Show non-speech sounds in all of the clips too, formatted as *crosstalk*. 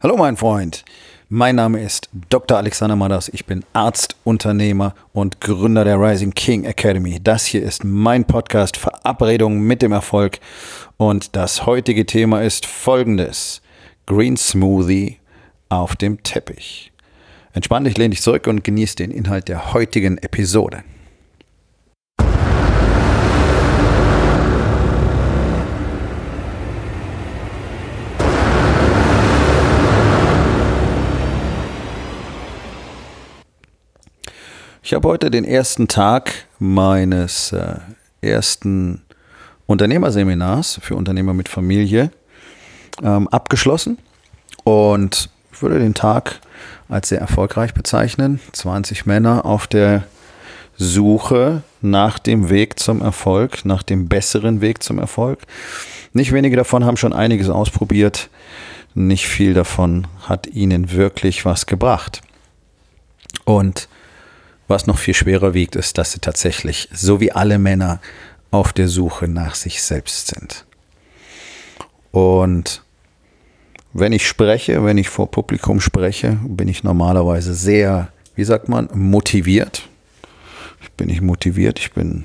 Hallo mein Freund, mein Name ist Dr. Alexander Madas, ich bin Arzt, Unternehmer und Gründer der Rising King Academy. Das hier ist mein Podcast Verabredung mit dem Erfolg und das heutige Thema ist folgendes. Green Smoothie auf dem Teppich. Entspann dich, lehn dich zurück und genieß den Inhalt der heutigen Episode. Ich habe heute den ersten Tag meines äh, ersten Unternehmerseminars für Unternehmer mit Familie ähm, abgeschlossen und ich würde den Tag als sehr erfolgreich bezeichnen. 20 Männer auf der Suche nach dem Weg zum Erfolg, nach dem besseren Weg zum Erfolg. Nicht wenige davon haben schon einiges ausprobiert. Nicht viel davon hat ihnen wirklich was gebracht. Und was noch viel schwerer wiegt, ist, dass sie tatsächlich, so wie alle Männer, auf der Suche nach sich selbst sind. Und wenn ich spreche, wenn ich vor Publikum spreche, bin ich normalerweise sehr, wie sagt man, motiviert. Ich bin nicht motiviert, ich bin,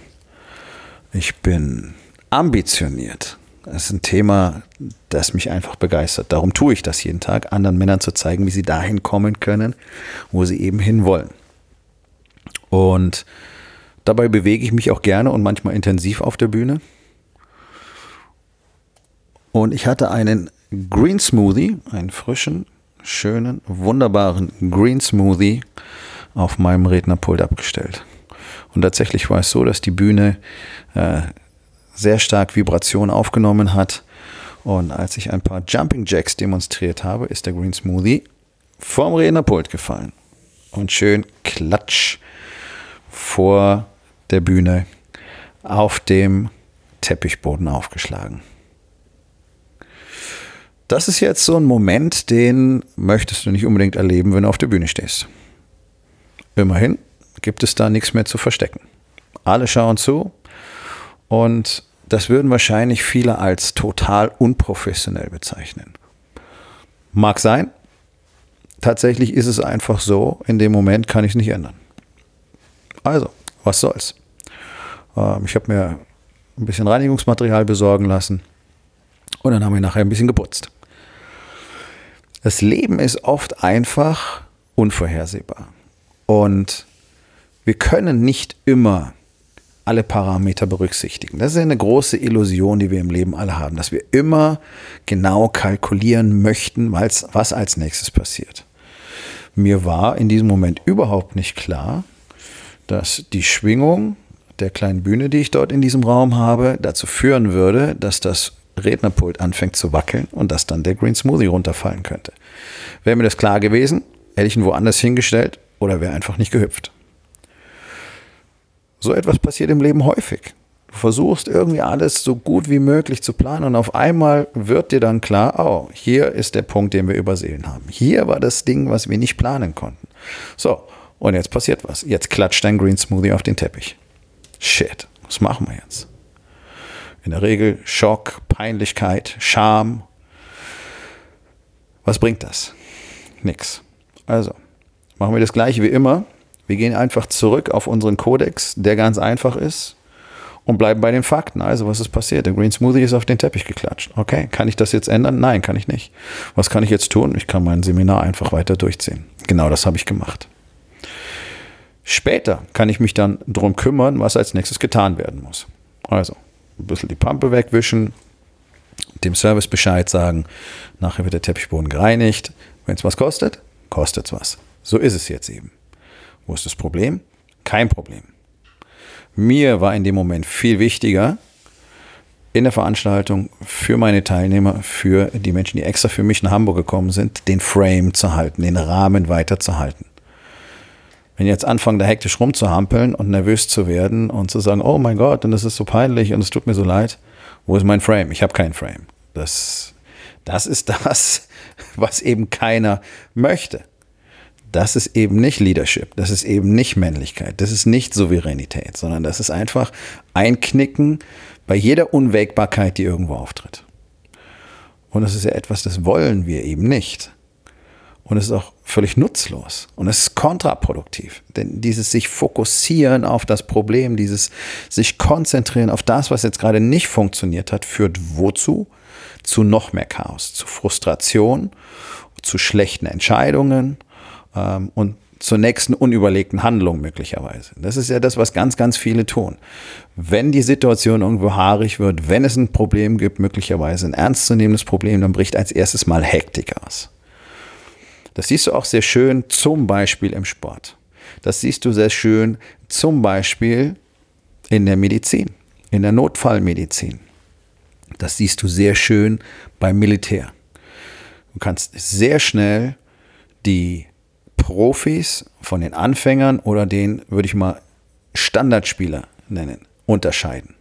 ich bin ambitioniert. Das ist ein Thema, das mich einfach begeistert. Darum tue ich das jeden Tag, anderen Männern zu zeigen, wie sie dahin kommen können, wo sie eben hinwollen. Und dabei bewege ich mich auch gerne und manchmal intensiv auf der Bühne. Und ich hatte einen Green Smoothie, einen frischen, schönen, wunderbaren Green Smoothie auf meinem Rednerpult abgestellt. Und tatsächlich war es so, dass die Bühne äh, sehr stark Vibration aufgenommen hat. Und als ich ein paar Jumping Jacks demonstriert habe, ist der Green Smoothie vom Rednerpult gefallen. Und schön klatsch vor der Bühne auf dem Teppichboden aufgeschlagen. Das ist jetzt so ein Moment, den möchtest du nicht unbedingt erleben, wenn du auf der Bühne stehst. Immerhin gibt es da nichts mehr zu verstecken. Alle schauen zu und das würden wahrscheinlich viele als total unprofessionell bezeichnen. Mag sein. Tatsächlich ist es einfach so, in dem Moment kann ich es nicht ändern. Also, was soll's. Ähm, ich habe mir ein bisschen Reinigungsmaterial besorgen lassen und dann haben wir nachher ein bisschen geputzt. Das Leben ist oft einfach unvorhersehbar. Und wir können nicht immer alle Parameter berücksichtigen. Das ist eine große Illusion, die wir im Leben alle haben, dass wir immer genau kalkulieren möchten, was als nächstes passiert. Mir war in diesem Moment überhaupt nicht klar, dass die Schwingung der kleinen Bühne, die ich dort in diesem Raum habe, dazu führen würde, dass das Rednerpult anfängt zu wackeln und dass dann der Green Smoothie runterfallen könnte. Wäre mir das klar gewesen, hätte ich ihn woanders hingestellt oder wäre einfach nicht gehüpft. So etwas passiert im Leben häufig. Du versuchst irgendwie alles so gut wie möglich zu planen und auf einmal wird dir dann klar, oh, hier ist der Punkt, den wir übersehen haben. Hier war das Ding, was wir nicht planen konnten. So, und jetzt passiert was. Jetzt klatscht dein Green Smoothie auf den Teppich. Shit, was machen wir jetzt? In der Regel Schock, Peinlichkeit, Scham. Was bringt das? Nix. Also, machen wir das gleiche wie immer. Wir gehen einfach zurück auf unseren Kodex, der ganz einfach ist, und bleiben bei den Fakten. Also, was ist passiert? Der Green Smoothie ist auf den Teppich geklatscht. Okay, kann ich das jetzt ändern? Nein, kann ich nicht. Was kann ich jetzt tun? Ich kann mein Seminar einfach weiter durchziehen. Genau das habe ich gemacht. Später kann ich mich dann darum kümmern, was als nächstes getan werden muss. Also, ein bisschen die Pampe wegwischen, dem Service Bescheid sagen, nachher wird der Teppichboden gereinigt. Wenn es was kostet, kostet es was. So ist es jetzt eben. Wo ist das Problem? Kein Problem. Mir war in dem Moment viel wichtiger, in der Veranstaltung für meine Teilnehmer, für die Menschen, die extra für mich nach Hamburg gekommen sind, den Frame zu halten, den Rahmen weiterzuhalten. Wenn jetzt anfangen, da hektisch rumzuhampeln und nervös zu werden und zu sagen, oh mein Gott, und das ist so peinlich und es tut mir so leid, wo ist mein Frame? Ich habe keinen Frame. Das, das ist das, *laughs* was eben keiner möchte. Das ist eben nicht Leadership, das ist eben nicht Männlichkeit, das ist nicht Souveränität, sondern das ist einfach Einknicken bei jeder Unwägbarkeit, die irgendwo auftritt. Und das ist ja etwas, das wollen wir eben nicht. Und es ist auch völlig nutzlos und es ist kontraproduktiv. Denn dieses sich fokussieren auf das Problem, dieses sich konzentrieren auf das, was jetzt gerade nicht funktioniert hat, führt wozu? Zu noch mehr Chaos, zu Frustration, zu schlechten Entscheidungen ähm, und zur nächsten unüberlegten Handlung möglicherweise. Das ist ja das, was ganz, ganz viele tun. Wenn die Situation irgendwo haarig wird, wenn es ein Problem gibt, möglicherweise ein ernstzunehmendes Problem, dann bricht als erstes mal Hektik aus. Das siehst du auch sehr schön zum Beispiel im Sport. Das siehst du sehr schön zum Beispiel in der Medizin, in der Notfallmedizin. Das siehst du sehr schön beim Militär. Du kannst sehr schnell die Profis von den Anfängern oder den, würde ich mal, Standardspieler nennen, unterscheiden.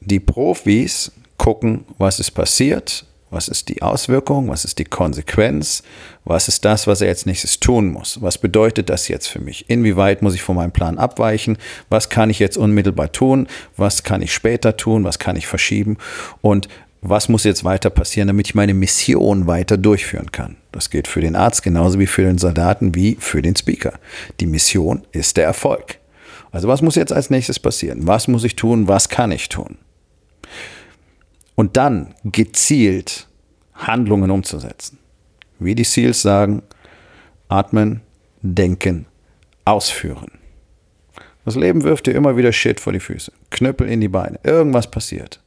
Die Profis gucken, was ist passiert, was ist die Auswirkung? Was ist die Konsequenz? Was ist das, was er jetzt nächstes tun muss? Was bedeutet das jetzt für mich? Inwieweit muss ich von meinem Plan abweichen? Was kann ich jetzt unmittelbar tun? Was kann ich später tun? Was kann ich verschieben? Und was muss jetzt weiter passieren, damit ich meine Mission weiter durchführen kann? Das gilt für den Arzt genauso wie für den Soldaten wie für den Speaker. Die Mission ist der Erfolg. Also was muss jetzt als nächstes passieren? Was muss ich tun? Was kann ich tun? Und dann gezielt Handlungen umzusetzen. Wie die Seals sagen, atmen, denken, ausführen. Das Leben wirft dir immer wieder Shit vor die Füße, Knüppel in die Beine, irgendwas passiert.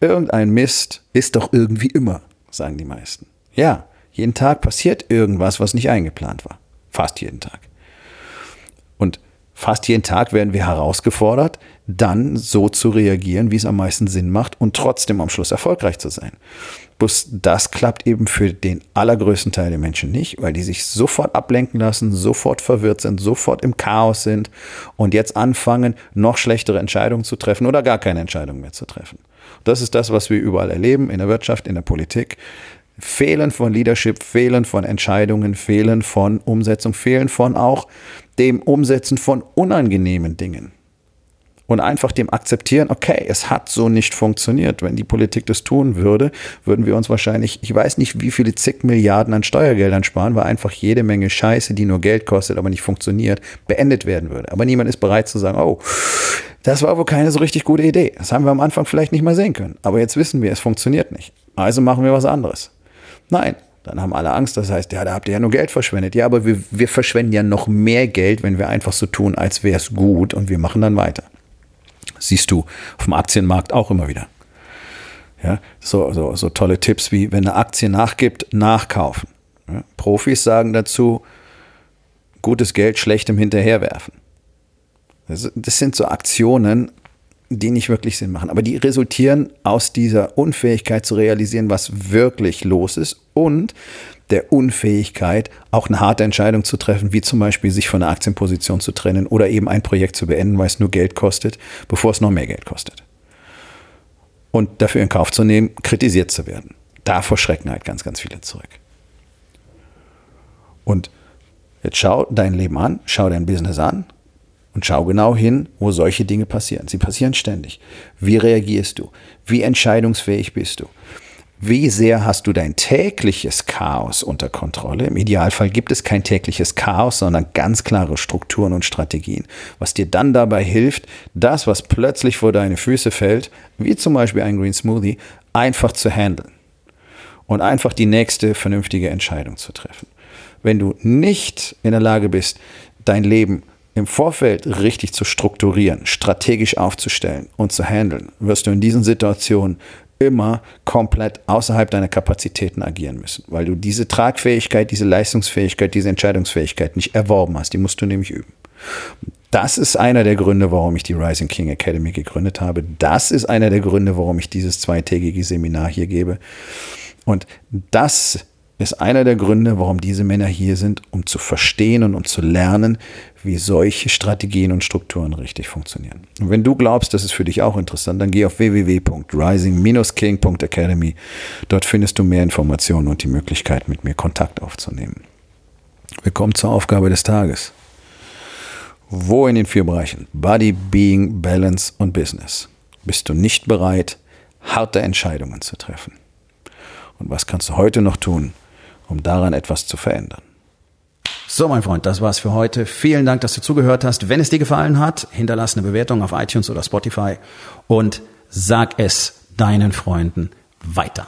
Irgendein Mist ist doch irgendwie immer, sagen die meisten. Ja, jeden Tag passiert irgendwas, was nicht eingeplant war. Fast jeden Tag. Fast jeden Tag werden wir herausgefordert, dann so zu reagieren, wie es am meisten Sinn macht und trotzdem am Schluss erfolgreich zu sein. Bloß das klappt eben für den allergrößten Teil der Menschen nicht, weil die sich sofort ablenken lassen, sofort verwirrt sind, sofort im Chaos sind und jetzt anfangen, noch schlechtere Entscheidungen zu treffen oder gar keine Entscheidungen mehr zu treffen. Das ist das, was wir überall erleben, in der Wirtschaft, in der Politik. Fehlen von Leadership, Fehlen von Entscheidungen, Fehlen von Umsetzung, Fehlen von auch dem Umsetzen von unangenehmen Dingen und einfach dem akzeptieren, okay, es hat so nicht funktioniert. Wenn die Politik das tun würde, würden wir uns wahrscheinlich, ich weiß nicht, wie viele zig Milliarden an Steuergeldern sparen, weil einfach jede Menge Scheiße, die nur Geld kostet, aber nicht funktioniert, beendet werden würde. Aber niemand ist bereit zu sagen, oh, das war wohl keine so richtig gute Idee. Das haben wir am Anfang vielleicht nicht mal sehen können. Aber jetzt wissen wir, es funktioniert nicht. Also machen wir was anderes. Nein, dann haben alle Angst. Das heißt, ja, da habt ihr ja nur Geld verschwendet. Ja, aber wir, wir verschwenden ja noch mehr Geld, wenn wir einfach so tun, als wäre es gut und wir machen dann weiter siehst du auf dem Aktienmarkt auch immer wieder. Ja, so, so, so tolle Tipps wie, wenn eine Aktie nachgibt, nachkaufen. Ja, Profis sagen dazu, gutes Geld schlechtem hinterherwerfen. Das, das sind so Aktionen, die nicht wirklich Sinn machen, aber die resultieren aus dieser Unfähigkeit zu realisieren, was wirklich los ist und der Unfähigkeit, auch eine harte Entscheidung zu treffen, wie zum Beispiel sich von einer Aktienposition zu trennen oder eben ein Projekt zu beenden, weil es nur Geld kostet, bevor es noch mehr Geld kostet. Und dafür in Kauf zu nehmen, kritisiert zu werden. Davor schrecken halt ganz, ganz viele zurück. Und jetzt schau dein Leben an, schau dein Business an und schau genau hin, wo solche Dinge passieren. Sie passieren ständig. Wie reagierst du? Wie entscheidungsfähig bist du? Wie sehr hast du dein tägliches Chaos unter Kontrolle? Im Idealfall gibt es kein tägliches Chaos, sondern ganz klare Strukturen und Strategien, was dir dann dabei hilft, das, was plötzlich vor deine Füße fällt, wie zum Beispiel ein Green Smoothie, einfach zu handeln und einfach die nächste vernünftige Entscheidung zu treffen. Wenn du nicht in der Lage bist, dein Leben im Vorfeld richtig zu strukturieren, strategisch aufzustellen und zu handeln, wirst du in diesen Situationen immer komplett außerhalb deiner Kapazitäten agieren müssen, weil du diese Tragfähigkeit, diese Leistungsfähigkeit, diese Entscheidungsfähigkeit nicht erworben hast. Die musst du nämlich üben. Das ist einer der Gründe, warum ich die Rising King Academy gegründet habe. Das ist einer der Gründe, warum ich dieses zweitägige Seminar hier gebe. Und das ist einer der Gründe, warum diese Männer hier sind, um zu verstehen und um zu lernen, wie solche Strategien und Strukturen richtig funktionieren. Und wenn du glaubst, das ist für dich auch interessant, dann geh auf www.rising-king.academy. Dort findest du mehr Informationen und die Möglichkeit, mit mir Kontakt aufzunehmen. Wir kommen zur Aufgabe des Tages. Wo in den vier Bereichen Body, Being, Balance und Business bist du nicht bereit, harte Entscheidungen zu treffen? Und was kannst du heute noch tun, um daran etwas zu verändern. So, mein Freund, das war's für heute. Vielen Dank, dass du zugehört hast. Wenn es dir gefallen hat, hinterlass eine Bewertung auf iTunes oder Spotify und sag es deinen Freunden weiter.